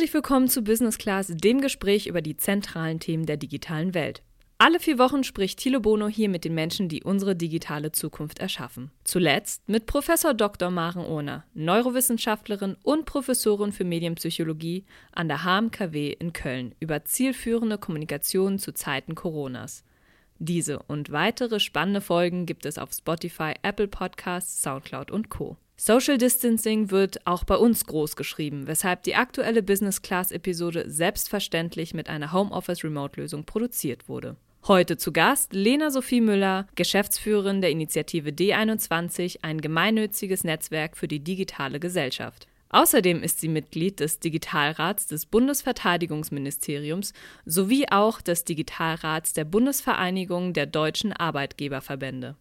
Herzlich willkommen zu Business Class, dem Gespräch über die zentralen Themen der digitalen Welt. Alle vier Wochen spricht Thilo Bono hier mit den Menschen, die unsere digitale Zukunft erschaffen. Zuletzt mit Professor Dr. Maren Ohner, Neurowissenschaftlerin und Professorin für Medienpsychologie an der HMKW in Köln über zielführende Kommunikation zu Zeiten Coronas. Diese und weitere spannende Folgen gibt es auf Spotify, Apple Podcasts, Soundcloud und Co. Social Distancing wird auch bei uns groß geschrieben, weshalb die aktuelle Business Class Episode selbstverständlich mit einer Homeoffice Remote Lösung produziert wurde. Heute zu Gast Lena Sophie Müller, Geschäftsführerin der Initiative D21, ein gemeinnütziges Netzwerk für die digitale Gesellschaft. Außerdem ist sie Mitglied des Digitalrats des Bundesverteidigungsministeriums sowie auch des Digitalrats der Bundesvereinigung der deutschen Arbeitgeberverbände.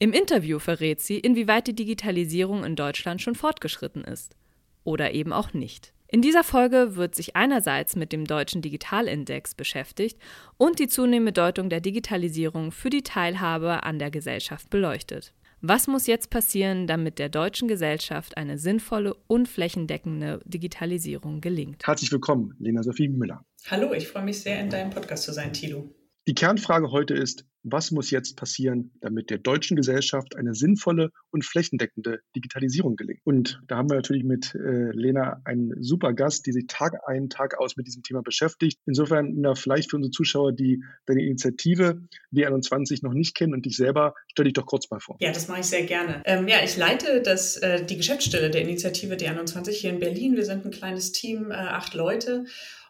Im Interview verrät sie, inwieweit die Digitalisierung in Deutschland schon fortgeschritten ist. Oder eben auch nicht. In dieser Folge wird sich einerseits mit dem deutschen Digitalindex beschäftigt und die zunehmende Bedeutung der Digitalisierung für die Teilhabe an der Gesellschaft beleuchtet. Was muss jetzt passieren, damit der deutschen Gesellschaft eine sinnvolle und flächendeckende Digitalisierung gelingt? Herzlich willkommen, Lena Sophie Müller. Hallo, ich freue mich sehr, in deinem Podcast zu sein, Tilo. Die Kernfrage heute ist, was muss jetzt passieren, damit der deutschen Gesellschaft eine sinnvolle und flächendeckende Digitalisierung gelingt? Und da haben wir natürlich mit äh, Lena einen super Gast, die sich Tag ein, Tag aus mit diesem Thema beschäftigt. Insofern na, vielleicht für unsere Zuschauer, die deine Initiative D21 noch nicht kennen und dich selber, stell dich doch kurz mal vor. Ja, das mache ich sehr gerne. Ähm, ja, ich leite das, äh, die Geschäftsstelle der Initiative D21 hier in Berlin. Wir sind ein kleines Team, äh, acht Leute.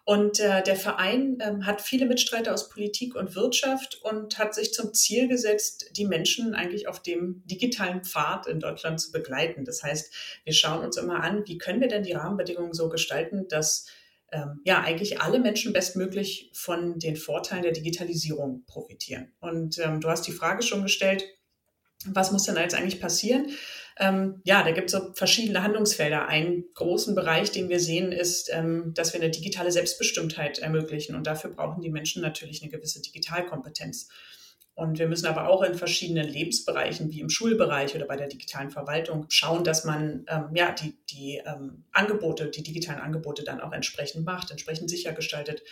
Und äh, der Verein ähm, hat viele Mitstreiter aus Politik und Wirtschaft und hat sich zum Ziel gesetzt, die Menschen eigentlich auf dem digitalen Pfad in Deutschland zu begleiten. Das heißt, wir schauen uns immer an, wie können wir denn die Rahmenbedingungen so gestalten, dass ähm, ja eigentlich alle Menschen bestmöglich von den Vorteilen der Digitalisierung profitieren. Und ähm, du hast die Frage schon gestellt, was muss denn jetzt eigentlich passieren? Ähm, ja, da gibt es so verschiedene Handlungsfelder. Einen großen Bereich, den wir sehen, ist, ähm, dass wir eine digitale Selbstbestimmtheit ermöglichen. Und dafür brauchen die Menschen natürlich eine gewisse Digitalkompetenz. Und wir müssen aber auch in verschiedenen Lebensbereichen, wie im Schulbereich oder bei der digitalen Verwaltung, schauen, dass man ähm, ja, die, die ähm, Angebote, die digitalen Angebote dann auch entsprechend macht, entsprechend sicher gestaltet.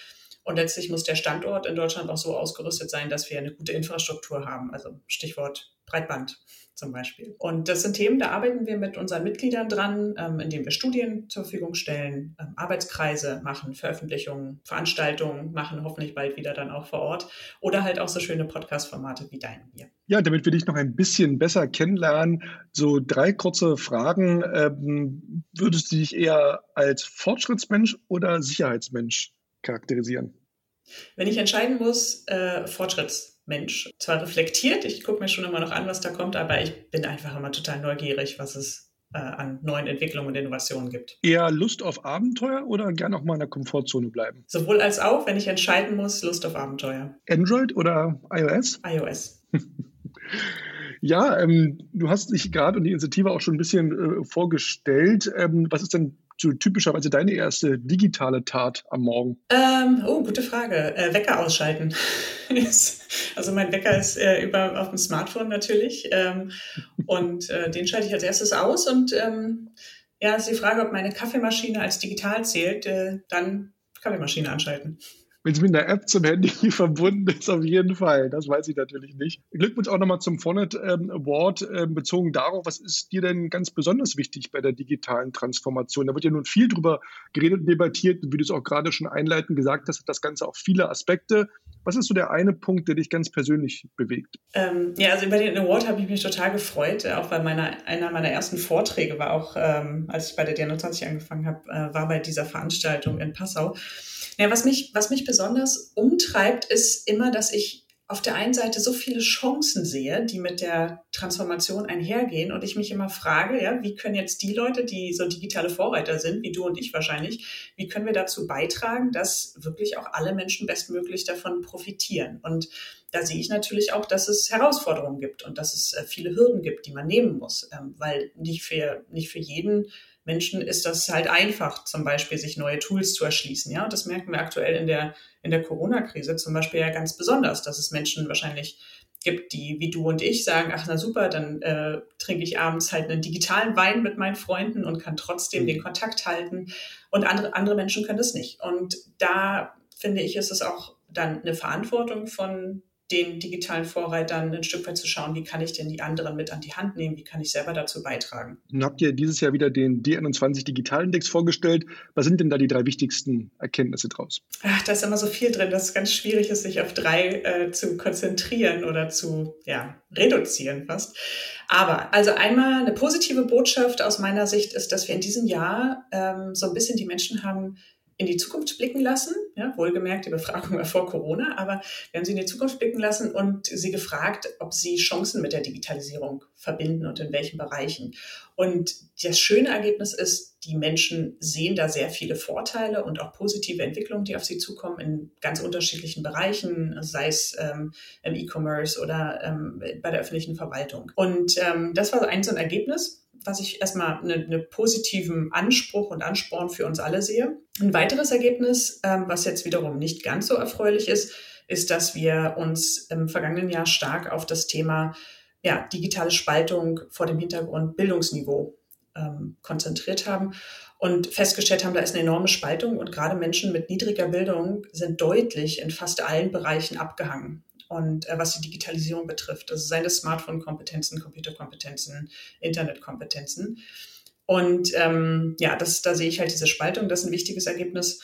Und letztlich muss der Standort in Deutschland auch so ausgerüstet sein, dass wir eine gute Infrastruktur haben. Also Stichwort Breitband zum Beispiel. Und das sind Themen, da arbeiten wir mit unseren Mitgliedern dran, ähm, indem wir Studien zur Verfügung stellen, ähm, Arbeitskreise machen, Veröffentlichungen, Veranstaltungen machen, hoffentlich bald wieder dann auch vor Ort oder halt auch so schöne Podcast-Formate wie dein hier. Ja, damit wir dich noch ein bisschen besser kennenlernen, so drei kurze Fragen. Ähm, würdest du dich eher als Fortschrittsmensch oder Sicherheitsmensch charakterisieren? Wenn ich entscheiden muss, äh, Fortschrittsmensch. Mensch. Zwar reflektiert, ich gucke mir schon immer noch an, was da kommt, aber ich bin einfach immer total neugierig, was es äh, an neuen Entwicklungen und Innovationen gibt. Eher Lust auf Abenteuer oder gerne auch mal in der Komfortzone bleiben? Sowohl als auch, wenn ich entscheiden muss, Lust auf Abenteuer. Android oder iOS? iOS. ja, ähm, du hast dich gerade und die Initiative auch schon ein bisschen äh, vorgestellt. Ähm, was ist denn so typischerweise deine erste digitale Tat am Morgen? Ähm, oh, gute Frage. Äh, Wecker ausschalten. also mein Wecker ist äh, über auf dem Smartphone natürlich ähm, und äh, den schalte ich als erstes aus und ähm, ja, ist die Frage, ob meine Kaffeemaschine als digital zählt, äh, dann Kaffeemaschine anschalten. Wenn es mit einer App zum Handy verbunden ist, auf jeden Fall. Das weiß ich natürlich nicht. Glückwunsch auch nochmal zum Fornet ähm, Award ähm, bezogen darauf, was ist dir denn ganz besonders wichtig bei der digitalen Transformation? Da wird ja nun viel drüber geredet und debattiert, wie du es auch gerade schon einleitend gesagt hast, hat das Ganze auch viele Aspekte. Was ist so der eine Punkt, der dich ganz persönlich bewegt? Ähm, ja, also über den Award habe ich mich total gefreut, auch weil meiner, einer meiner ersten Vorträge war auch, ähm, als ich bei der DN20 angefangen habe, äh, war bei dieser Veranstaltung in Passau. Ja, was mich, was mich besonders umtreibt, ist immer, dass ich auf der einen Seite so viele Chancen sehe, die mit der Transformation einhergehen und ich mich immer frage, ja, wie können jetzt die Leute, die so digitale Vorreiter sind, wie du und ich wahrscheinlich, wie können wir dazu beitragen, dass wirklich auch alle Menschen bestmöglich davon profitieren? Und da sehe ich natürlich auch, dass es Herausforderungen gibt und dass es äh, viele Hürden gibt, die man nehmen muss, ähm, weil nicht für, nicht für jeden Menschen ist das halt einfach, zum Beispiel sich neue Tools zu erschließen. Ja, und das merken wir aktuell in der, in der Corona-Krise zum Beispiel ja ganz besonders, dass es Menschen wahrscheinlich gibt, die wie du und ich sagen, ach na super, dann äh, trinke ich abends halt einen digitalen Wein mit meinen Freunden und kann trotzdem mhm. den Kontakt halten. und andere, andere Menschen können das nicht. Und da finde ich, ist es auch dann eine Verantwortung von den digitalen Vorreitern ein Stück weit zu schauen, wie kann ich denn die anderen mit an die Hand nehmen, wie kann ich selber dazu beitragen. Nun habt ihr dieses Jahr wieder den D21 Digitalindex vorgestellt. Was sind denn da die drei wichtigsten Erkenntnisse draus? Ach, da ist immer so viel drin, dass es ganz schwierig ist, sich auf drei äh, zu konzentrieren oder zu ja, reduzieren fast. Aber also einmal eine positive Botschaft aus meiner Sicht ist, dass wir in diesem Jahr ähm, so ein bisschen die Menschen haben in die Zukunft blicken lassen. Ja, wohlgemerkt, die Befragung war vor Corona, aber wir haben sie in die Zukunft blicken lassen und sie gefragt, ob sie Chancen mit der Digitalisierung verbinden und in welchen Bereichen. Und das schöne Ergebnis ist, die Menschen sehen da sehr viele Vorteile und auch positive Entwicklungen, die auf sie zukommen in ganz unterschiedlichen Bereichen, sei es ähm, im E-Commerce oder ähm, bei der öffentlichen Verwaltung. Und ähm, das war ein so ein Ergebnis was ich erstmal einen eine positiven Anspruch und Ansporn für uns alle sehe. Ein weiteres Ergebnis, ähm, was jetzt wiederum nicht ganz so erfreulich ist, ist, dass wir uns im vergangenen Jahr stark auf das Thema ja, digitale Spaltung vor dem Hintergrund Bildungsniveau ähm, konzentriert haben und festgestellt haben, da ist eine enorme Spaltung und gerade Menschen mit niedriger Bildung sind deutlich in fast allen Bereichen abgehangen und äh, was die Digitalisierung betrifft. Also seine Smartphone-Kompetenzen, Computerkompetenzen, Internetkompetenzen. Und ähm, ja, das, da sehe ich halt diese Spaltung, das ist ein wichtiges Ergebnis.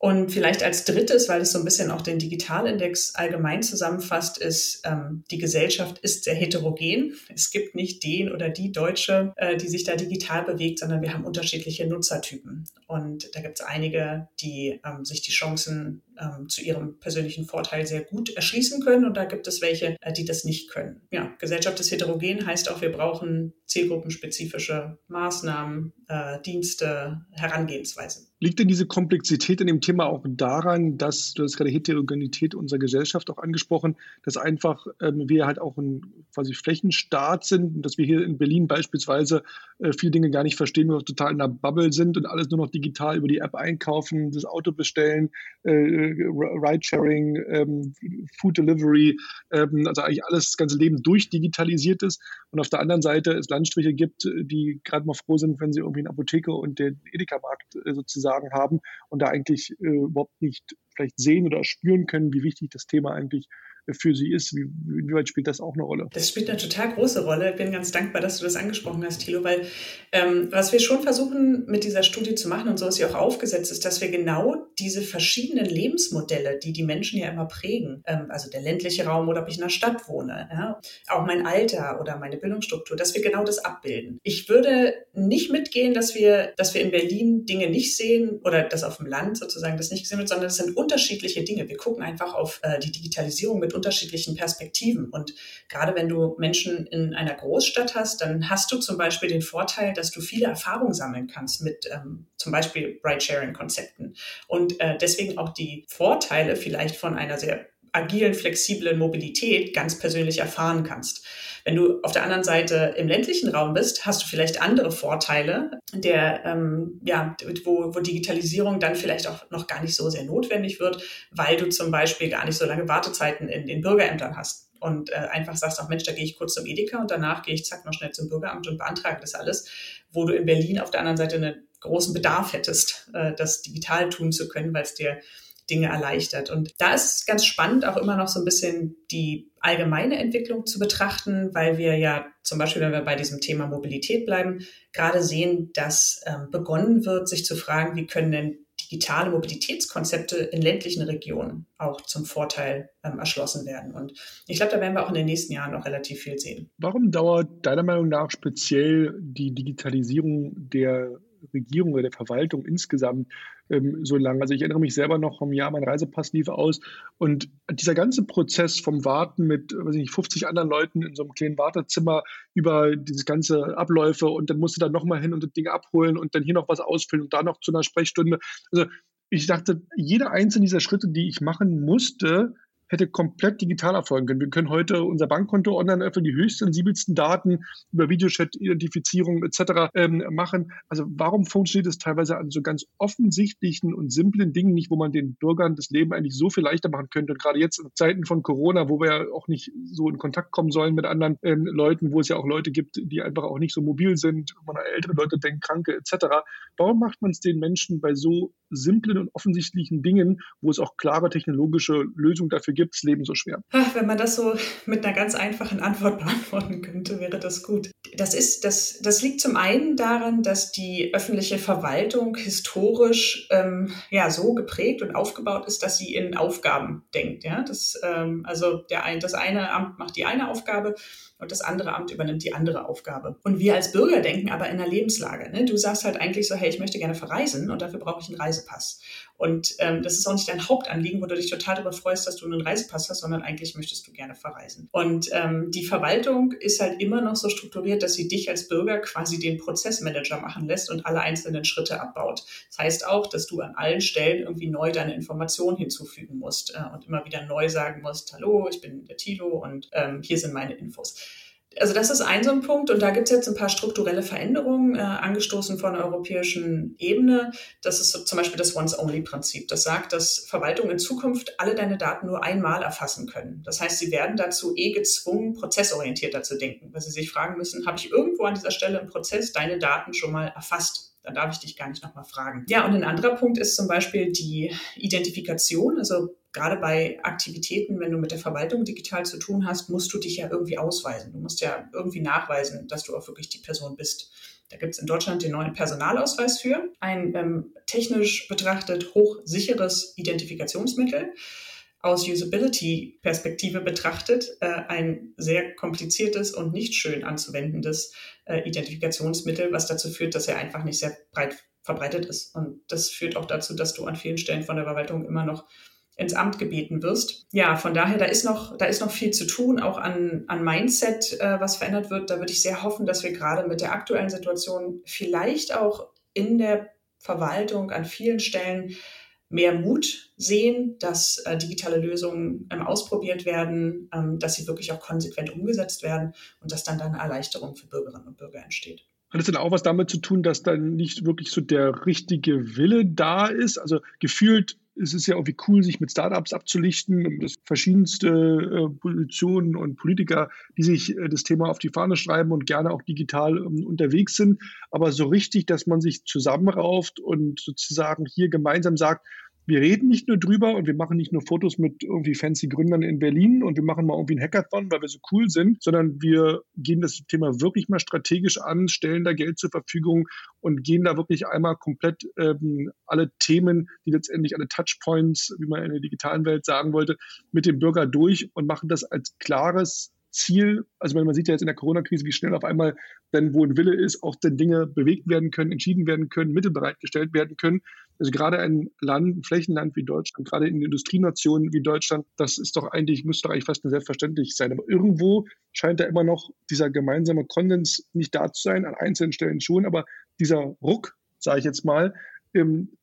Und vielleicht als drittes, weil es so ein bisschen auch den Digitalindex allgemein zusammenfasst, ist, ähm, die Gesellschaft ist sehr heterogen. Es gibt nicht den oder die Deutsche, äh, die sich da digital bewegt, sondern wir haben unterschiedliche Nutzertypen. Und da gibt es einige, die ähm, sich die Chancen ähm, zu ihrem persönlichen Vorteil sehr gut erschließen können. Und da gibt es welche, äh, die das nicht können. Ja, Gesellschaft ist heterogen heißt auch, wir brauchen zielgruppenspezifische Maßnahmen, äh, Dienste, Herangehensweisen. Liegt denn diese Komplexität in dem Thema auch daran, dass, du hast gerade Heterogenität unserer Gesellschaft auch angesprochen, dass einfach ähm, wir halt auch ein quasi Flächenstaat sind und dass wir hier in Berlin beispielsweise äh, viele Dinge gar nicht verstehen, wir total in der Bubble sind und alles nur noch digital über die App einkaufen, das Auto bestellen, äh, Ridesharing, ähm, Food Delivery, ähm, also eigentlich alles, das ganze Leben durchdigitalisiert ist. Und auf der anderen Seite es Landstriche gibt, die gerade mal froh sind, wenn sie irgendwie eine Apotheke und den Edeka-Markt äh, sozusagen sagen haben und da eigentlich äh, überhaupt nicht vielleicht sehen oder spüren können, wie wichtig das Thema eigentlich für sie ist. Wie, inwieweit spielt das auch eine Rolle? Das spielt eine total große Rolle. Ich bin ganz dankbar, dass du das angesprochen hast, Thilo, weil ähm, was wir schon versuchen mit dieser Studie zu machen und so ist sie auch aufgesetzt, ist, dass wir genau diese verschiedenen Lebensmodelle, die die Menschen ja immer prägen, ähm, also der ländliche Raum oder ob ich in der Stadt wohne, ja, auch mein Alter oder meine Bildungsstruktur, dass wir genau das abbilden. Ich würde nicht mitgehen, dass wir, dass wir in Berlin Dinge nicht sehen oder dass auf dem Land sozusagen das nicht gesehen wird, sondern es sind unterschiedliche Dinge. Wir gucken einfach auf äh, die Digitalisierung mit unterschiedlichen Perspektiven. Und gerade wenn du Menschen in einer Großstadt hast, dann hast du zum Beispiel den Vorteil, dass du viele Erfahrungen sammeln kannst mit ähm, zum Beispiel Ride-Sharing-Konzepten und äh, deswegen auch die Vorteile vielleicht von einer sehr agilen, flexiblen Mobilität ganz persönlich erfahren kannst. Wenn du auf der anderen Seite im ländlichen Raum bist, hast du vielleicht andere Vorteile, der, ähm, ja, wo, wo Digitalisierung dann vielleicht auch noch gar nicht so sehr notwendig wird, weil du zum Beispiel gar nicht so lange Wartezeiten in den Bürgerämtern hast und äh, einfach sagst, ach Mensch, da gehe ich kurz zum Edeka und danach gehe ich zack noch schnell zum Bürgeramt und beantrage das alles, wo du in Berlin auf der anderen Seite einen großen Bedarf hättest, äh, das digital tun zu können, weil es dir Dinge erleichtert. Und da ist es ganz spannend, auch immer noch so ein bisschen die allgemeine Entwicklung zu betrachten, weil wir ja zum Beispiel, wenn wir bei diesem Thema Mobilität bleiben, gerade sehen, dass ähm, begonnen wird, sich zu fragen, wie können denn digitale Mobilitätskonzepte in ländlichen Regionen auch zum Vorteil ähm, erschlossen werden. Und ich glaube, da werden wir auch in den nächsten Jahren noch relativ viel sehen. Warum dauert deiner Meinung nach speziell die Digitalisierung der Regierung oder der Verwaltung insgesamt ähm, so lange. Also ich erinnere mich selber noch vom Jahr, mein Reisepass lief aus und dieser ganze Prozess vom Warten mit, weiß ich nicht, 50 anderen Leuten in so einem kleinen Wartezimmer über dieses ganze Abläufe und dann musste da nochmal hin und das Ding abholen und dann hier noch was ausfüllen und da noch zu einer Sprechstunde. Also ich dachte, jeder einzelne dieser Schritte, die ich machen musste, hätte komplett digital erfolgen können. Wir können heute unser Bankkonto online öffnen, die höchst sensibelsten Daten über Videochat, Identifizierung etc. Ähm, machen. Also warum funktioniert es teilweise an so ganz offensichtlichen und simplen Dingen nicht, wo man den Bürgern das Leben eigentlich so viel leichter machen könnte? Und gerade jetzt in Zeiten von Corona, wo wir ja auch nicht so in Kontakt kommen sollen mit anderen ähm, Leuten, wo es ja auch Leute gibt, die einfach auch nicht so mobil sind, wo man an ältere Leute denkt, Kranke etc. Warum macht man es den Menschen bei so simplen und offensichtlichen Dingen, wo es auch klare technologische Lösungen dafür gibt, das Leben so schwer? Ach, wenn man das so mit einer ganz einfachen Antwort beantworten könnte, wäre das gut. Das ist, das, das liegt zum einen daran, dass die öffentliche Verwaltung historisch ähm, ja so geprägt und aufgebaut ist, dass sie in Aufgaben denkt. Ja, das, ähm, also der ein, das eine Amt macht die eine Aufgabe und das andere Amt übernimmt die andere Aufgabe. Und wir als Bürger denken aber in der Lebenslage. Ne? Du sagst halt eigentlich so, hey, ich möchte gerne verreisen und dafür brauche ich einen Reisepass. Und ähm, das ist auch nicht dein Hauptanliegen, wo du dich total darüber freust, dass du einen Reisepass hast, sondern eigentlich möchtest du gerne verreisen. Und ähm, die Verwaltung ist halt immer noch so strukturiert, dass sie dich als Bürger quasi den Prozessmanager machen lässt und alle einzelnen Schritte abbaut. Das heißt auch, dass du an allen Stellen irgendwie neu deine Informationen hinzufügen musst äh, und immer wieder neu sagen musst, hallo, ich bin der Tilo und ähm, hier sind meine Infos. Also das ist ein so ein Punkt und da gibt es jetzt ein paar strukturelle Veränderungen, äh, angestoßen von der europäischen Ebene. Das ist so zum Beispiel das Once-Only-Prinzip. Das sagt, dass Verwaltungen in Zukunft alle deine Daten nur einmal erfassen können. Das heißt, sie werden dazu eh gezwungen, prozessorientierter zu denken, weil sie sich fragen müssen, habe ich irgendwo an dieser Stelle im Prozess deine Daten schon mal erfasst? Dann darf ich dich gar nicht nochmal fragen. Ja, und ein anderer Punkt ist zum Beispiel die Identifikation. Also gerade bei Aktivitäten, wenn du mit der Verwaltung digital zu tun hast, musst du dich ja irgendwie ausweisen. Du musst ja irgendwie nachweisen, dass du auch wirklich die Person bist. Da gibt es in Deutschland den neuen Personalausweis für, ein ähm, technisch betrachtet hochsicheres Identifikationsmittel. Aus Usability-Perspektive betrachtet äh, ein sehr kompliziertes und nicht schön anzuwendendes äh, Identifikationsmittel, was dazu führt, dass er einfach nicht sehr breit verbreitet ist. Und das führt auch dazu, dass du an vielen Stellen von der Verwaltung immer noch ins Amt gebeten wirst. Ja, von daher, da ist noch, da ist noch viel zu tun, auch an, an Mindset, äh, was verändert wird. Da würde ich sehr hoffen, dass wir gerade mit der aktuellen Situation vielleicht auch in der Verwaltung an vielen Stellen mehr Mut sehen, dass äh, digitale Lösungen ähm, ausprobiert werden, ähm, dass sie wirklich auch konsequent umgesetzt werden und dass dann, dann eine Erleichterung für Bürgerinnen und Bürger entsteht. Hat es denn auch was damit zu tun, dass dann nicht wirklich so der richtige Wille da ist? Also gefühlt es ist ja irgendwie cool, sich mit Startups abzulichten. Es verschiedenste äh, Positionen und Politiker, die sich äh, das Thema auf die Fahne schreiben und gerne auch digital ähm, unterwegs sind. Aber so richtig, dass man sich zusammenrauft und sozusagen hier gemeinsam sagt, wir reden nicht nur drüber und wir machen nicht nur Fotos mit irgendwie fancy Gründern in Berlin und wir machen mal irgendwie ein Hackathon, weil wir so cool sind, sondern wir gehen das Thema wirklich mal strategisch an, stellen da Geld zur Verfügung und gehen da wirklich einmal komplett ähm, alle Themen, die letztendlich alle Touchpoints, wie man in der digitalen Welt sagen wollte, mit dem Bürger durch und machen das als klares Ziel, also man sieht ja jetzt in der Corona-Krise, wie schnell auf einmal dann, wo ein Wille ist, auch dann Dinge bewegt werden können, entschieden werden können, Mittel bereitgestellt werden können. Also gerade ein Land, ein Flächenland wie Deutschland, gerade in Industrienationen wie Deutschland, das ist doch eigentlich, müsste doch eigentlich fast selbstverständlich sein. Aber irgendwo scheint da immer noch dieser gemeinsame Konsens nicht da zu sein, an einzelnen Stellen schon, aber dieser Ruck, sage ich jetzt mal,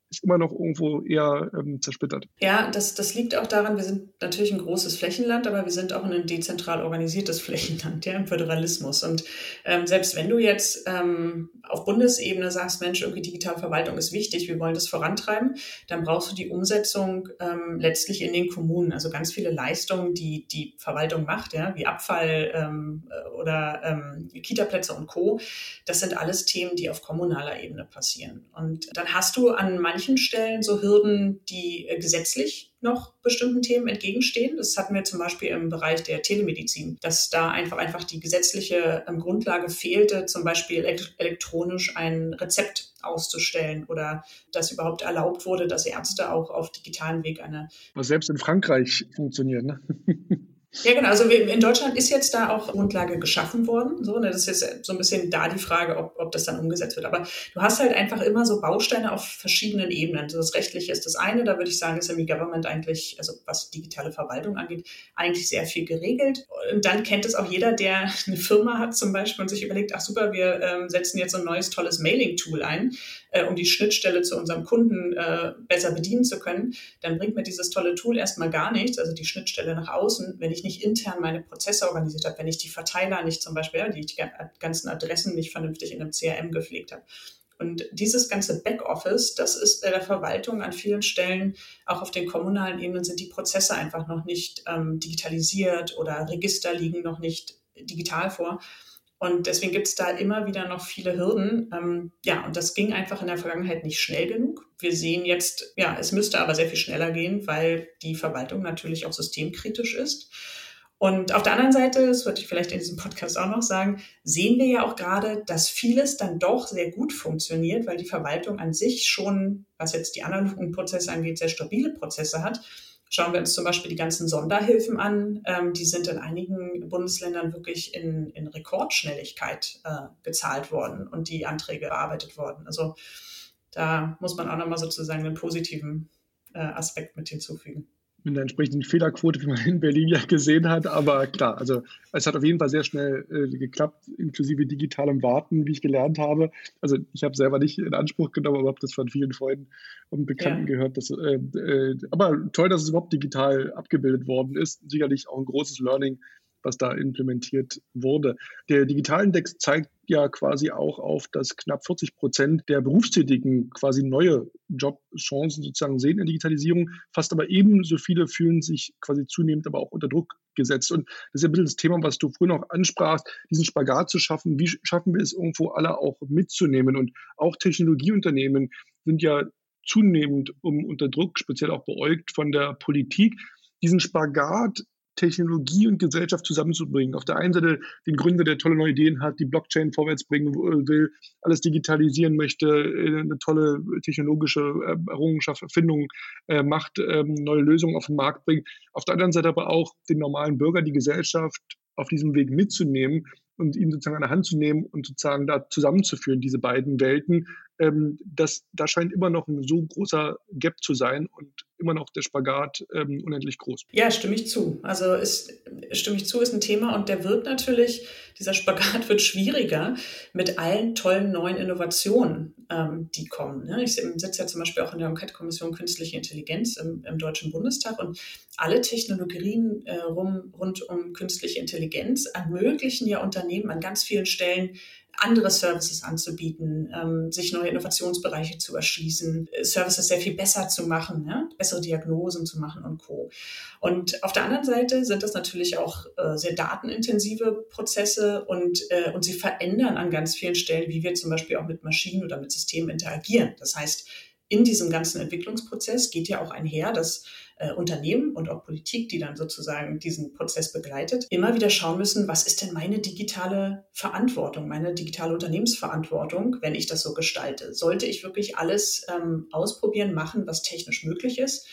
ist immer noch irgendwo eher ähm, zersplittert. Ja, das, das liegt auch daran, wir sind natürlich ein großes Flächenland, aber wir sind auch ein dezentral organisiertes Flächenland, ja, im Föderalismus. Und ähm, selbst wenn du jetzt ähm, auf Bundesebene sagst, Mensch, irgendwie digitale Verwaltung ist wichtig, wir wollen das vorantreiben, dann brauchst du die Umsetzung ähm, letztlich in den Kommunen. Also ganz viele Leistungen, die die Verwaltung macht, ja, wie Abfall ähm, oder ähm, Kitaplätze und Co. Das sind alles Themen, die auf kommunaler Ebene passieren. Und dann hast du an manchen manchen Stellen so Hürden, die äh, gesetzlich noch bestimmten Themen entgegenstehen. Das hatten wir zum Beispiel im Bereich der Telemedizin, dass da einfach einfach die gesetzliche ähm, Grundlage fehlte, zum Beispiel elektronisch ein Rezept auszustellen oder dass überhaupt erlaubt wurde, dass Ärzte auch auf digitalen Weg eine. Was selbst in Frankreich funktioniert, ne? Ja, genau. Also in Deutschland ist jetzt da auch Grundlage geschaffen worden. So, ne? Das ist jetzt so ein bisschen da die Frage, ob, ob das dann umgesetzt wird. Aber du hast halt einfach immer so Bausteine auf verschiedenen Ebenen. Also das Rechtliche ist das eine. Da würde ich sagen, ist im E-Government eigentlich, also was digitale Verwaltung angeht, eigentlich sehr viel geregelt. Und dann kennt es auch jeder, der eine Firma hat zum Beispiel und sich überlegt, ach super, wir ähm, setzen jetzt so ein neues tolles Mailing-Tool ein äh, um die Schnittstelle zu unserem Kunden äh, besser bedienen zu können, dann bringt mir dieses tolle Tool erstmal gar nichts, also die Schnittstelle nach außen, wenn ich nicht intern meine Prozesse organisiert habe, wenn ich die Verteiler nicht zum Beispiel, ja, die, die ganzen Adressen nicht vernünftig in einem CRM gepflegt habe. Und dieses ganze Backoffice, das ist bei der Verwaltung an vielen Stellen, auch auf den kommunalen Ebenen, sind die Prozesse einfach noch nicht ähm, digitalisiert oder Register liegen noch nicht digital vor. Und deswegen gibt es da immer wieder noch viele Hürden. Ähm, ja, und das ging einfach in der Vergangenheit nicht schnell genug. Wir sehen jetzt, ja, es müsste aber sehr viel schneller gehen, weil die Verwaltung natürlich auch systemkritisch ist. Und auf der anderen Seite, das würde ich vielleicht in diesem Podcast auch noch sagen, sehen wir ja auch gerade, dass vieles dann doch sehr gut funktioniert, weil die Verwaltung an sich schon, was jetzt die analogen Prozesse angeht, sehr stabile Prozesse hat. Schauen wir uns zum Beispiel die ganzen Sonderhilfen an. Ähm, die sind in einigen Bundesländern wirklich in, in Rekordschnelligkeit äh, gezahlt worden und die Anträge bearbeitet worden. Also da muss man auch nochmal sozusagen einen positiven äh, Aspekt mit hinzufügen mit einer entsprechenden Fehlerquote, wie man in Berlin ja gesehen hat. Aber klar, also es hat auf jeden Fall sehr schnell äh, geklappt, inklusive digitalem Warten, wie ich gelernt habe. Also ich habe selber nicht in Anspruch genommen, aber habe das von vielen Freunden und Bekannten ja. gehört. Dass, äh, äh, aber toll, dass es überhaupt digital abgebildet worden ist. Sicherlich auch ein großes Learning was da implementiert wurde. Der Digitalindex zeigt ja quasi auch auf, dass knapp 40 Prozent der Berufstätigen quasi neue Jobchancen sozusagen sehen in der Digitalisierung. Fast aber ebenso viele fühlen sich quasi zunehmend aber auch unter Druck gesetzt. Und das ist ja ein bisschen das Thema, was du früher noch ansprachst, diesen Spagat zu schaffen. Wie schaffen wir es irgendwo alle auch mitzunehmen? Und auch Technologieunternehmen sind ja zunehmend um, unter Druck, speziell auch beäugt von der Politik, diesen Spagat Technologie und Gesellschaft zusammenzubringen. Auf der einen Seite den Gründer, der tolle neue Ideen hat, die Blockchain vorwärts bringen will, alles digitalisieren möchte, äh, eine tolle technologische äh, Errungenschaft, Erfindung äh, macht, ähm, neue Lösungen auf den Markt bringt. Auf der anderen Seite aber auch den normalen Bürger, die Gesellschaft auf diesem Weg mitzunehmen und ihn sozusagen an der Hand zu nehmen und sozusagen da zusammenzuführen, diese beiden Welten. Ähm, das, da scheint immer noch ein so großer Gap zu sein und immer noch der Spagat ähm, unendlich groß. Ja, stimme ich zu. Also ist, stimme ich zu, ist ein Thema und der wird natürlich, dieser Spagat wird schwieriger mit allen tollen neuen Innovationen, ähm, die kommen. Ne? Ich sitze ja zum Beispiel auch in der Enquete-Kommission Künstliche Intelligenz im, im, Deutschen Bundestag und alle Technologien äh, rum, rund um künstliche Intelligenz ermöglichen ja Unternehmen an ganz vielen Stellen andere Services anzubieten, ähm, sich neue Innovationsbereiche zu erschließen, äh, Services sehr viel besser zu machen, ja? bessere Diagnosen zu machen und Co. Und auf der anderen Seite sind das natürlich auch äh, sehr datenintensive Prozesse und, äh, und sie verändern an ganz vielen Stellen, wie wir zum Beispiel auch mit Maschinen oder mit Systemen interagieren. Das heißt, in diesem ganzen Entwicklungsprozess geht ja auch einher, dass äh, Unternehmen und auch Politik, die dann sozusagen diesen Prozess begleitet, immer wieder schauen müssen, was ist denn meine digitale Verantwortung, meine digitale Unternehmensverantwortung, wenn ich das so gestalte? Sollte ich wirklich alles ähm, ausprobieren, machen, was technisch möglich ist?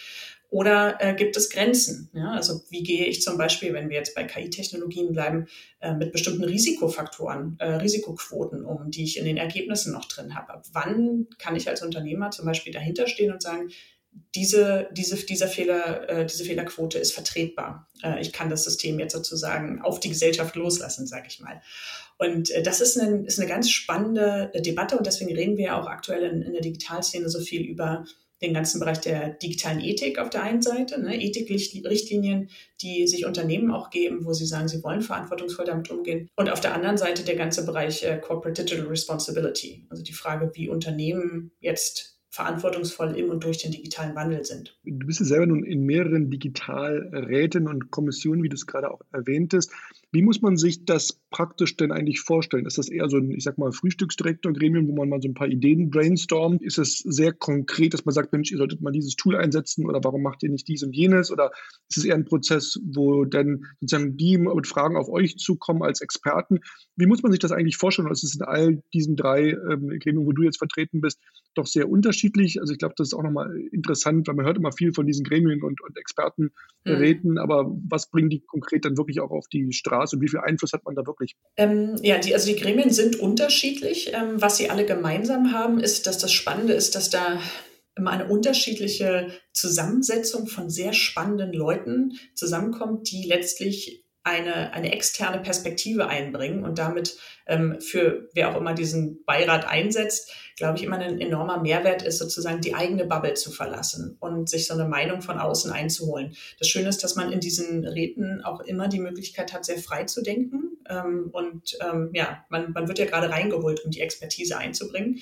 Oder äh, gibt es Grenzen? Ja, also wie gehe ich zum Beispiel, wenn wir jetzt bei KI-Technologien bleiben, äh, mit bestimmten Risikofaktoren, äh, Risikoquoten um, die ich in den Ergebnissen noch drin habe? Ab wann kann ich als Unternehmer zum Beispiel dahinter stehen und sagen, diese, diese, dieser Fehler, äh, diese Fehlerquote ist vertretbar. Äh, ich kann das System jetzt sozusagen auf die Gesellschaft loslassen, sage ich mal. Und äh, das ist eine, ist eine ganz spannende Debatte und deswegen reden wir ja auch aktuell in, in der Digitalszene so viel über den ganzen Bereich der digitalen Ethik auf der einen Seite, ne, Ethikrichtlinien, die sich Unternehmen auch geben, wo sie sagen, sie wollen verantwortungsvoll damit umgehen. Und auf der anderen Seite der ganze Bereich äh, Corporate Digital Responsibility, also die Frage, wie Unternehmen jetzt verantwortungsvoll im und durch den digitalen Wandel sind. Du bist ja selber nun in mehreren Digitalräten und Kommissionen, wie du es gerade auch erwähntest. Wie muss man sich das praktisch denn eigentlich vorstellen? Ist das eher so ein, ich sag mal, Frühstücksdirektor-Gremium, wo man mal so ein paar Ideen brainstormt? Ist es sehr konkret, dass man sagt, Mensch, ihr solltet mal dieses Tool einsetzen oder warum macht ihr nicht dies und jenes? Oder ist es eher ein Prozess, wo dann sozusagen die mit Fragen auf euch zukommen als Experten? Wie muss man sich das eigentlich vorstellen? Oder ist es in all diesen drei ähm, Gremien, wo du jetzt vertreten bist, doch sehr unterschiedlich? Also ich glaube, das ist auch nochmal interessant, weil man hört immer viel von diesen Gremien und, und Expertenräten, mhm. aber was bringen die konkret dann wirklich auch auf die Straße und wie viel Einfluss hat man da wirklich? Ähm, ja, die, also die Gremien sind unterschiedlich. Ähm, was sie alle gemeinsam haben, ist, dass das Spannende ist, dass da immer eine unterschiedliche Zusammensetzung von sehr spannenden Leuten zusammenkommt, die letztlich eine, eine externe Perspektive einbringen und damit ähm, für wer auch immer diesen Beirat einsetzt, glaube ich, immer ein enormer Mehrwert ist, sozusagen die eigene Bubble zu verlassen und sich so eine Meinung von außen einzuholen. Das Schöne ist, dass man in diesen Räten auch immer die Möglichkeit hat, sehr frei zu denken. Ähm, und ähm, ja, man, man wird ja gerade reingeholt, um die Expertise einzubringen.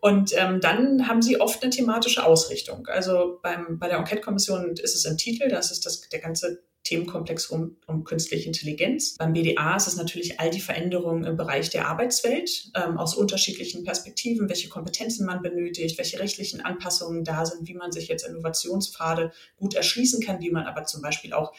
Und ähm, dann haben sie oft eine thematische Ausrichtung. Also beim, bei der Enquete-Kommission ist es im Titel, das ist das, der ganze Themenkomplex um, um künstliche Intelligenz. Beim BDA ist es natürlich all die Veränderungen im Bereich der Arbeitswelt ähm, aus unterschiedlichen Perspektiven, welche Kompetenzen man benötigt, welche rechtlichen Anpassungen da sind, wie man sich jetzt Innovationspfade gut erschließen kann, wie man aber zum Beispiel auch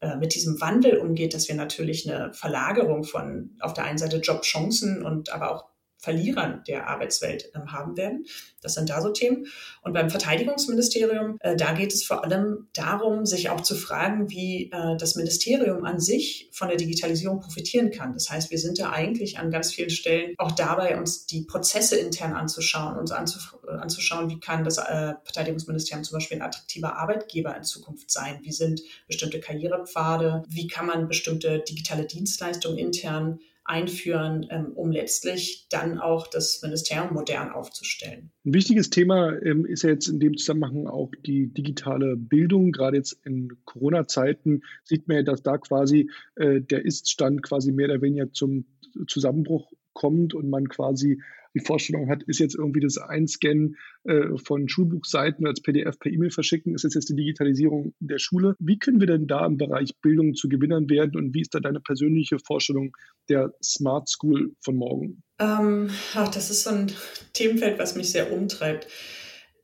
äh, mit diesem Wandel umgeht, dass wir natürlich eine Verlagerung von auf der einen Seite Jobchancen und aber auch Verlierern der Arbeitswelt ähm, haben werden. Das sind da so Themen. Und beim Verteidigungsministerium, äh, da geht es vor allem darum, sich auch zu fragen, wie äh, das Ministerium an sich von der Digitalisierung profitieren kann. Das heißt, wir sind da eigentlich an ganz vielen Stellen auch dabei, uns die Prozesse intern anzuschauen, uns äh, anzuschauen, wie kann das Verteidigungsministerium zum Beispiel ein attraktiver Arbeitgeber in Zukunft sein? Wie sind bestimmte Karrierepfade? Wie kann man bestimmte digitale Dienstleistungen intern einführen, ähm, um letztlich dann auch das Ministerium modern aufzustellen. Ein wichtiges Thema ähm, ist ja jetzt in dem Zusammenhang auch die digitale Bildung. Gerade jetzt in Corona-Zeiten sieht man ja, dass da quasi äh, der Ist-Stand quasi mehr oder weniger zum Zusammenbruch kommt und man quasi die Vorstellung hat, ist jetzt irgendwie das Einscannen äh, von Schulbuchseiten als PDF per E-Mail verschicken, ist das jetzt die Digitalisierung der Schule. Wie können wir denn da im Bereich Bildung zu Gewinnern werden und wie ist da deine persönliche Vorstellung der Smart School von morgen? Ähm, ach, das ist so ein Themenfeld, was mich sehr umtreibt.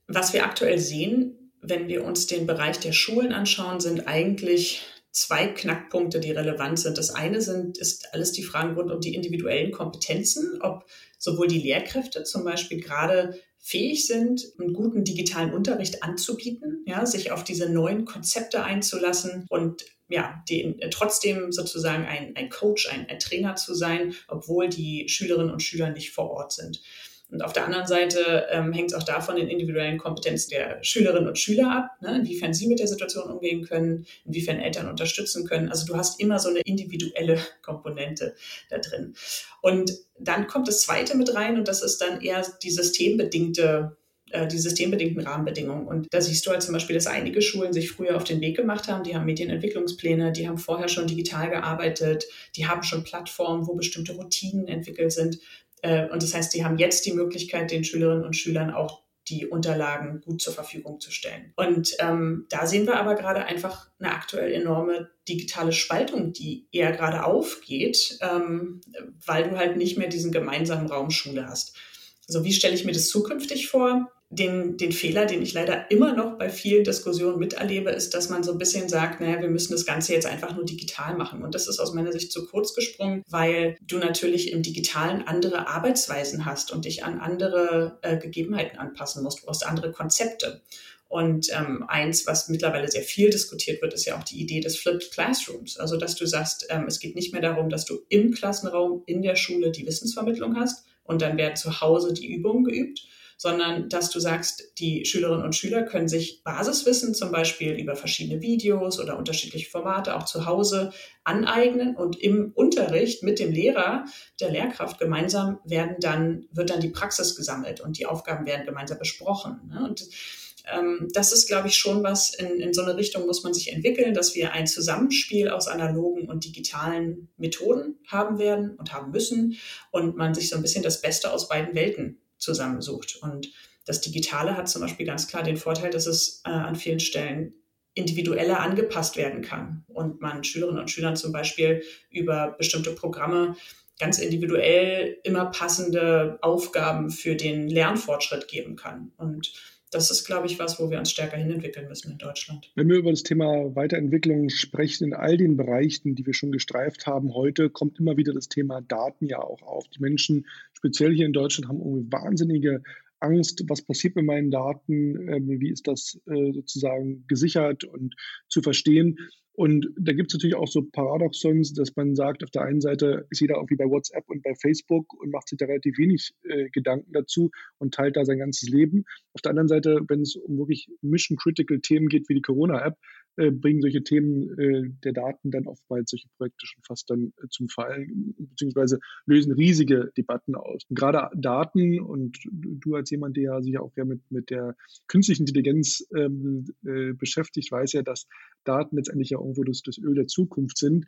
Was wir aktuell sehen, wenn wir uns den Bereich der Schulen anschauen, sind eigentlich zwei Knackpunkte, die relevant sind. Das eine sind, ist alles die Fragen rund um die individuellen Kompetenzen, ob sowohl die Lehrkräfte zum Beispiel gerade fähig sind, einen guten digitalen Unterricht anzubieten, ja, sich auf diese neuen Konzepte einzulassen und ja, den, trotzdem sozusagen ein, ein Coach, ein, ein Trainer zu sein, obwohl die Schülerinnen und Schüler nicht vor Ort sind. Und auf der anderen Seite ähm, hängt es auch davon den individuellen Kompetenzen der Schülerinnen und Schüler ab, ne? inwiefern sie mit der Situation umgehen können, inwiefern Eltern unterstützen können. Also du hast immer so eine individuelle Komponente da drin. Und dann kommt das Zweite mit rein und das ist dann eher die systembedingte äh, die systembedingten Rahmenbedingungen. Und da siehst du halt zum Beispiel, dass einige Schulen sich früher auf den Weg gemacht haben. Die haben Medienentwicklungspläne, die haben vorher schon digital gearbeitet, die haben schon Plattformen, wo bestimmte Routinen entwickelt sind. Äh, und das heißt, sie haben jetzt die Möglichkeit, den Schülerinnen und Schülern auch die Unterlagen gut zur Verfügung zu stellen. Und ähm, da sehen wir aber gerade einfach eine aktuell enorme digitale Spaltung, die eher gerade aufgeht, ähm, weil du halt nicht mehr diesen gemeinsamen Raum Schule hast. Also wie stelle ich mir das zukünftig vor? den, den Fehler, den ich leider immer noch bei vielen Diskussionen miterlebe, ist, dass man so ein bisschen sagt, naja, wir müssen das Ganze jetzt einfach nur digital machen. Und das ist aus meiner Sicht zu kurz gesprungen, weil du natürlich im Digitalen andere Arbeitsweisen hast und dich an andere äh, Gegebenheiten anpassen musst. Du brauchst andere Konzepte. Und ähm, eins, was mittlerweile sehr viel diskutiert wird, ist ja auch die Idee des Flipped Classrooms. Also, dass du sagst, ähm, es geht nicht mehr darum, dass du im Klassenraum in der Schule die Wissensvermittlung hast und dann werden zu Hause die Übungen geübt, sondern dass du sagst, die Schülerinnen und Schüler können sich Basiswissen zum Beispiel über verschiedene Videos oder unterschiedliche Formate auch zu Hause aneignen und im Unterricht mit dem Lehrer, der Lehrkraft gemeinsam werden dann, wird dann die Praxis gesammelt und die Aufgaben werden gemeinsam besprochen. Ne? Und ähm, das ist, glaube ich, schon was, in, in so eine Richtung muss man sich entwickeln, dass wir ein Zusammenspiel aus analogen und digitalen Methoden haben werden und haben müssen und man sich so ein bisschen das Beste aus beiden Welten zusammensucht. Und das Digitale hat zum Beispiel ganz klar den Vorteil, dass es äh, an vielen Stellen individueller angepasst werden kann und man Schülerinnen und Schülern zum Beispiel über bestimmte Programme ganz individuell immer passende Aufgaben für den Lernfortschritt geben kann. Und das ist, glaube ich, was, wo wir uns stärker hinentwickeln müssen in Deutschland. Wenn wir über das Thema Weiterentwicklung sprechen, in all den Bereichen, die wir schon gestreift haben, heute kommt immer wieder das Thema Daten ja auch auf. Die Menschen, speziell hier in Deutschland, haben irgendwie wahnsinnige Angst, was passiert mit meinen Daten, ähm, wie ist das äh, sozusagen gesichert und zu verstehen. Und da gibt es natürlich auch so Paradoxons, dass man sagt, auf der einen Seite ist jeder irgendwie bei WhatsApp und bei Facebook und macht sich da relativ wenig äh, Gedanken dazu und teilt da sein ganzes Leben. Auf der anderen Seite, wenn es um wirklich Mission-Critical-Themen geht wie die Corona-App, äh, bringen solche Themen äh, der Daten dann oftmals solche Projekte schon fast dann äh, zum Fallen, beziehungsweise lösen riesige Debatten aus. Und gerade Daten und du als jemand, der sich auch ja mit, mit der künstlichen Intelligenz ähm, äh, beschäftigt, weiß ja, dass Daten letztendlich ja irgendwo das, das Öl der Zukunft sind.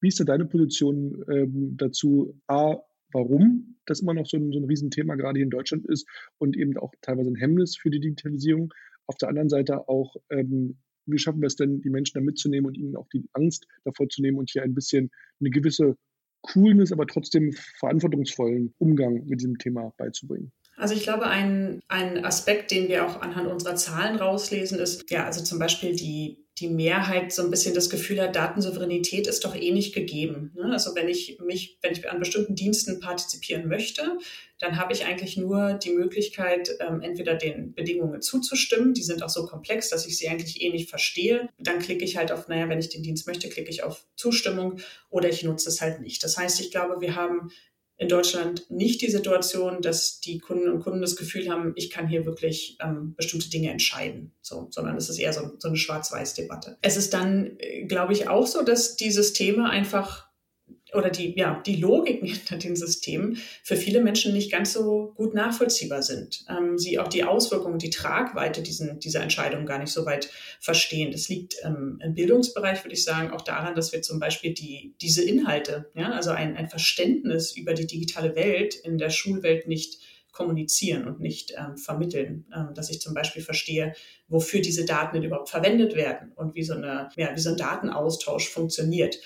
Wie ist da deine Position ähm, dazu? A, warum das immer noch so ein, so ein Riesenthema gerade hier in Deutschland ist und eben auch teilweise ein Hemmnis für die Digitalisierung. Auf der anderen Seite auch, ähm, wie schaffen wir es denn, die Menschen da mitzunehmen und ihnen auch die Angst davor zu nehmen und hier ein bisschen eine gewisse Coolness, aber trotzdem verantwortungsvollen Umgang mit diesem Thema beizubringen? Also ich glaube, ein, ein Aspekt, den wir auch anhand unserer Zahlen rauslesen, ist ja also zum Beispiel die die Mehrheit so ein bisschen das Gefühl hat, Datensouveränität ist doch eh nicht gegeben. Ne? Also wenn ich mich, wenn ich an bestimmten Diensten partizipieren möchte, dann habe ich eigentlich nur die Möglichkeit, ähm, entweder den Bedingungen zuzustimmen, die sind auch so komplex, dass ich sie eigentlich eh nicht verstehe. Dann klicke ich halt auf, naja, wenn ich den Dienst möchte, klicke ich auf Zustimmung oder ich nutze es halt nicht. Das heißt, ich glaube, wir haben in Deutschland nicht die Situation, dass die Kunden und Kunden das Gefühl haben, ich kann hier wirklich ähm, bestimmte Dinge entscheiden, so, sondern es ist eher so, so eine Schwarz-Weiß-Debatte. Es ist dann, äh, glaube ich, auch so, dass die Systeme einfach oder die, ja, die Logiken hinter den Systemen für viele Menschen nicht ganz so gut nachvollziehbar sind. Ähm, sie auch die Auswirkungen, die Tragweite diesen, dieser Entscheidung gar nicht so weit verstehen. Das liegt ähm, im Bildungsbereich, würde ich sagen, auch daran, dass wir zum Beispiel die, diese Inhalte, ja, also ein, ein Verständnis über die digitale Welt in der Schulwelt nicht kommunizieren und nicht ähm, vermitteln, ähm, dass ich zum Beispiel verstehe, wofür diese Daten denn überhaupt verwendet werden und wie so, eine, ja, wie so ein Datenaustausch funktioniert.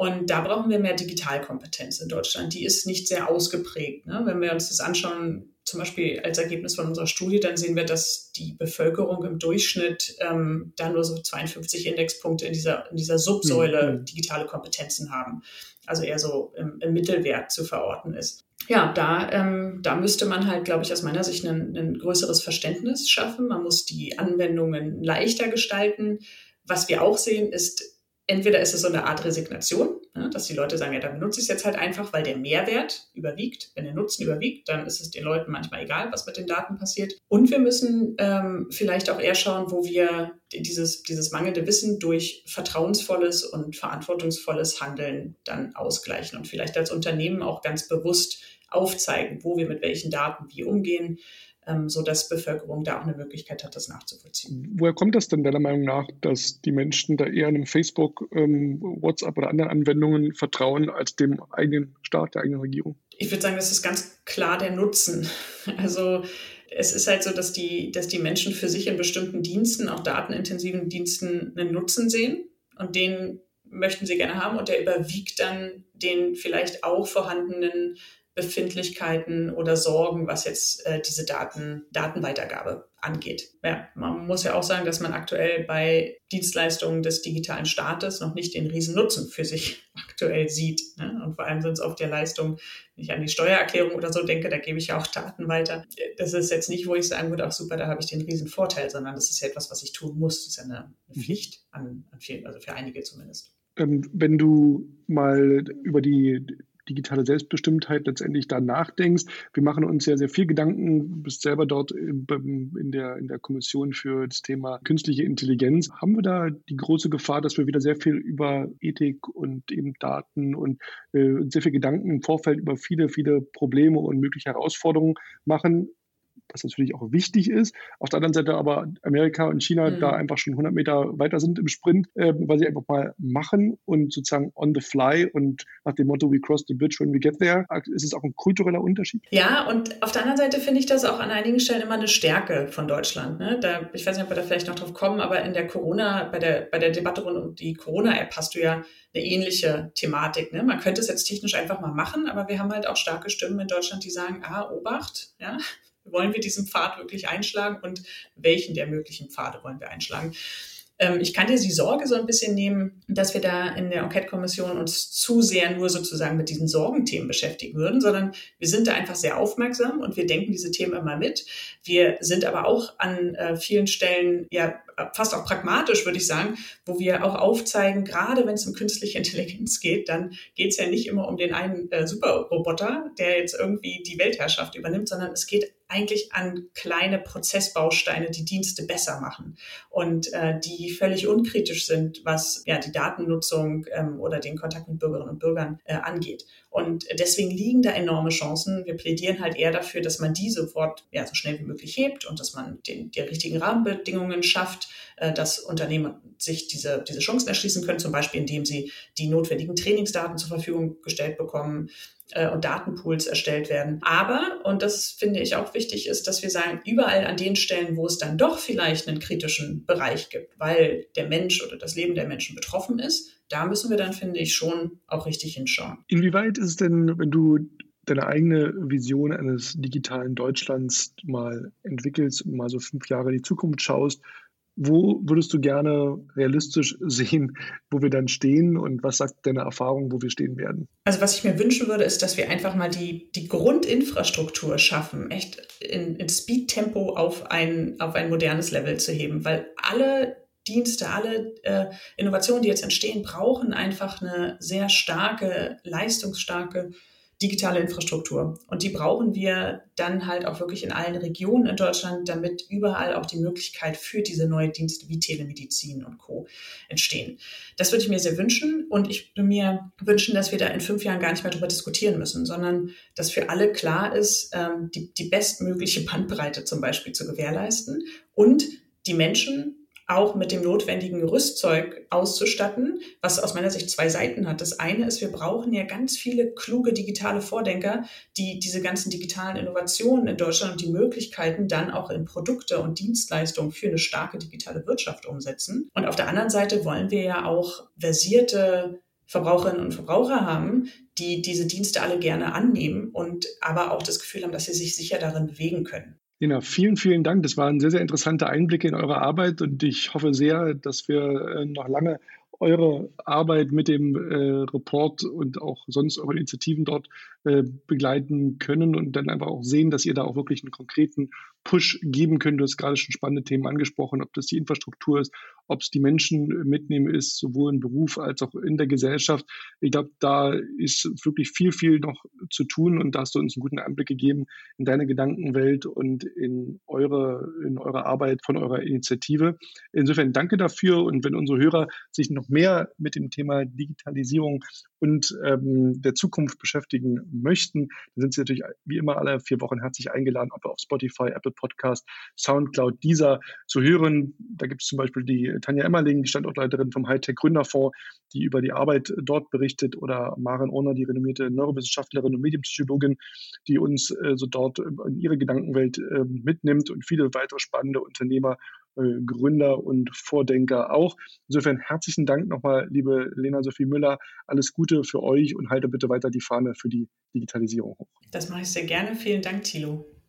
Und da brauchen wir mehr Digitalkompetenz in Deutschland. Die ist nicht sehr ausgeprägt. Ne? Wenn wir uns das anschauen, zum Beispiel als Ergebnis von unserer Studie, dann sehen wir, dass die Bevölkerung im Durchschnitt ähm, da nur so 52 Indexpunkte in dieser, in dieser Subsäule mhm. digitale Kompetenzen haben. Also eher so im, im Mittelwert zu verorten ist. Ja, da, ähm, da müsste man halt, glaube ich, aus meiner Sicht ein, ein größeres Verständnis schaffen. Man muss die Anwendungen leichter gestalten. Was wir auch sehen, ist entweder ist es so eine Art Resignation, ne, dass die Leute sagen, ja, dann benutze ich es jetzt halt einfach, weil der Mehrwert überwiegt. Wenn der Nutzen überwiegt, dann ist es den Leuten manchmal egal, was mit den Daten passiert. Und wir müssen ähm, vielleicht auch eher schauen, wo wir dieses, dieses mangelnde Wissen durch vertrauensvolles und verantwortungsvolles Handeln dann ausgleichen und vielleicht als Unternehmen auch ganz bewusst aufzeigen, wo wir mit welchen Daten wie umgehen, so dass Bevölkerung da auch eine Möglichkeit hat, das nachzuvollziehen. Woher kommt das denn deiner Meinung nach, dass die Menschen da eher einem Facebook, ähm, WhatsApp oder anderen Anwendungen vertrauen als dem eigenen Staat, der eigenen Regierung? Ich würde sagen, das ist ganz klar der Nutzen. Also es ist halt so, dass die, dass die Menschen für sich in bestimmten Diensten, auch datenintensiven Diensten, einen Nutzen sehen und den möchten sie gerne haben und der überwiegt dann den vielleicht auch vorhandenen Befindlichkeiten oder Sorgen, was jetzt äh, diese Daten, Datenweitergabe angeht. Ja, man muss ja auch sagen, dass man aktuell bei Dienstleistungen des digitalen Staates noch nicht den riesen Nutzen für sich aktuell sieht. Ne? Und vor allem sind es oft der Leistungen, wenn ich an die Steuererklärung oder so denke, da gebe ich ja auch Daten weiter. Das ist jetzt nicht, wo ich sagen würde, auch super, da habe ich den riesen Vorteil, sondern das ist ja etwas, was ich tun muss. Das ist ja eine, eine mhm. Pflicht an, an vielen, also für einige zumindest. Ähm, wenn du mal über die digitale Selbstbestimmtheit letztendlich da nachdenkst. Wir machen uns sehr, sehr viel Gedanken, du bist selber dort in der, in der Kommission für das Thema künstliche Intelligenz. Haben wir da die große Gefahr, dass wir wieder sehr viel über Ethik und eben Daten und äh, sehr viel Gedanken im Vorfeld über viele, viele Probleme und mögliche Herausforderungen machen? Das natürlich auch wichtig ist. Auf der anderen Seite aber Amerika und China mhm. da einfach schon 100 Meter weiter sind im Sprint, äh, weil sie einfach mal machen und sozusagen on the fly und nach dem Motto, we cross the bridge when we get there, ist es auch ein kultureller Unterschied. Ja, und auf der anderen Seite finde ich das auch an einigen Stellen immer eine Stärke von Deutschland. Ne? Da, ich weiß nicht, ob wir da vielleicht noch drauf kommen, aber in der Corona, bei der, bei der Debatte rund um die Corona-App hast du ja eine ähnliche Thematik. Ne? Man könnte es jetzt technisch einfach mal machen, aber wir haben halt auch starke Stimmen in Deutschland, die sagen, ah, Obacht, ja, wollen wir diesen Pfad wirklich einschlagen und welchen der möglichen Pfade wollen wir einschlagen? Ähm, ich kann dir die Sorge so ein bisschen nehmen, dass wir da in der Enquete-Kommission uns zu sehr nur sozusagen mit diesen Sorgenthemen beschäftigen würden, sondern wir sind da einfach sehr aufmerksam und wir denken diese Themen immer mit. Wir sind aber auch an äh, vielen Stellen ja fast auch pragmatisch, würde ich sagen, wo wir auch aufzeigen, gerade wenn es um künstliche Intelligenz geht, dann geht es ja nicht immer um den einen äh, Superroboter, der jetzt irgendwie die Weltherrschaft übernimmt, sondern es geht eigentlich an kleine Prozessbausteine, die Dienste besser machen und äh, die völlig unkritisch sind, was ja die Datennutzung ähm, oder den Kontakt mit Bürgerinnen und Bürgern äh, angeht. Und deswegen liegen da enorme Chancen. Wir plädieren halt eher dafür, dass man die sofort ja, so schnell wie möglich hebt und dass man den, die richtigen Rahmenbedingungen schafft, äh, dass Unternehmen sich diese, diese Chancen erschließen können, zum Beispiel indem sie die notwendigen Trainingsdaten zur Verfügung gestellt bekommen, äh, und Datenpools erstellt werden. Aber, und das finde ich auch wichtig, ist, dass wir sagen, überall an den Stellen, wo es dann doch vielleicht einen kritischen Bereich gibt, weil der Mensch oder das Leben der Menschen betroffen ist, da müssen wir dann, finde ich, schon auch richtig hinschauen. Inwieweit ist es denn, wenn du deine eigene Vision eines digitalen Deutschlands mal entwickelst und mal so fünf Jahre in die Zukunft schaust, wo würdest du gerne realistisch sehen, wo wir dann stehen und was sagt deine Erfahrung, wo wir stehen werden? Also was ich mir wünschen würde, ist, dass wir einfach mal die, die Grundinfrastruktur schaffen, echt in, in Speed-Tempo auf ein, auf ein modernes Level zu heben, weil alle Dienste, alle äh, Innovationen, die jetzt entstehen, brauchen einfach eine sehr starke, leistungsstarke digitale Infrastruktur. Und die brauchen wir dann halt auch wirklich in allen Regionen in Deutschland, damit überall auch die Möglichkeit für diese neuen Dienste wie Telemedizin und Co. entstehen. Das würde ich mir sehr wünschen und ich würde mir wünschen, dass wir da in fünf Jahren gar nicht mehr darüber diskutieren müssen, sondern dass für alle klar ist, ähm, die, die bestmögliche Bandbreite zum Beispiel zu gewährleisten und die Menschen auch mit dem notwendigen Rüstzeug auszustatten, was aus meiner Sicht zwei Seiten hat. Das eine ist, wir brauchen ja ganz viele kluge digitale Vordenker, die diese ganzen digitalen Innovationen in Deutschland und die Möglichkeiten dann auch in Produkte und Dienstleistungen für eine starke digitale Wirtschaft umsetzen. Und auf der anderen Seite wollen wir ja auch versierte Verbraucherinnen und Verbraucher haben, die diese Dienste alle gerne annehmen und aber auch das Gefühl haben, dass sie sich sicher darin bewegen können. Lena, vielen, vielen Dank. Das waren sehr, sehr interessante Einblicke in eure Arbeit und ich hoffe sehr, dass wir äh, noch lange eure Arbeit mit dem äh, Report und auch sonst eure Initiativen dort äh, begleiten können und dann einfach auch sehen, dass ihr da auch wirklich einen konkreten Push geben könnt. Du hast gerade schon spannende Themen angesprochen, ob das die Infrastruktur ist, ob es die Menschen mitnehmen ist, sowohl im Beruf als auch in der Gesellschaft. Ich glaube, da ist wirklich viel, viel noch zu tun und da hast du uns einen guten Einblick gegeben in deine Gedankenwelt und in eure, in eure Arbeit von eurer Initiative. Insofern danke dafür und wenn unsere Hörer sich noch mehr mit dem Thema Digitalisierung und ähm, der Zukunft beschäftigen möchten, dann sind Sie natürlich wie immer alle vier Wochen herzlich eingeladen, ob auf Spotify, Apple Podcast, Soundcloud, dieser zu hören. Da gibt es zum Beispiel die Tanja Emmerling, die Standortleiterin vom Hightech Gründerfonds, die über die Arbeit dort berichtet, oder Maren Orner, die renommierte Neurowissenschaftlerin und Medienpsychologin, die uns äh, so dort in ihre Gedankenwelt äh, mitnimmt und viele weitere spannende Unternehmer äh, Gründer und Vordenker auch. Insofern herzlichen Dank nochmal, liebe Lena Sophie Müller. Alles Gute für euch und halte bitte weiter die Fahne für die Digitalisierung hoch. Das mache ich sehr gerne. Vielen Dank, Thilo.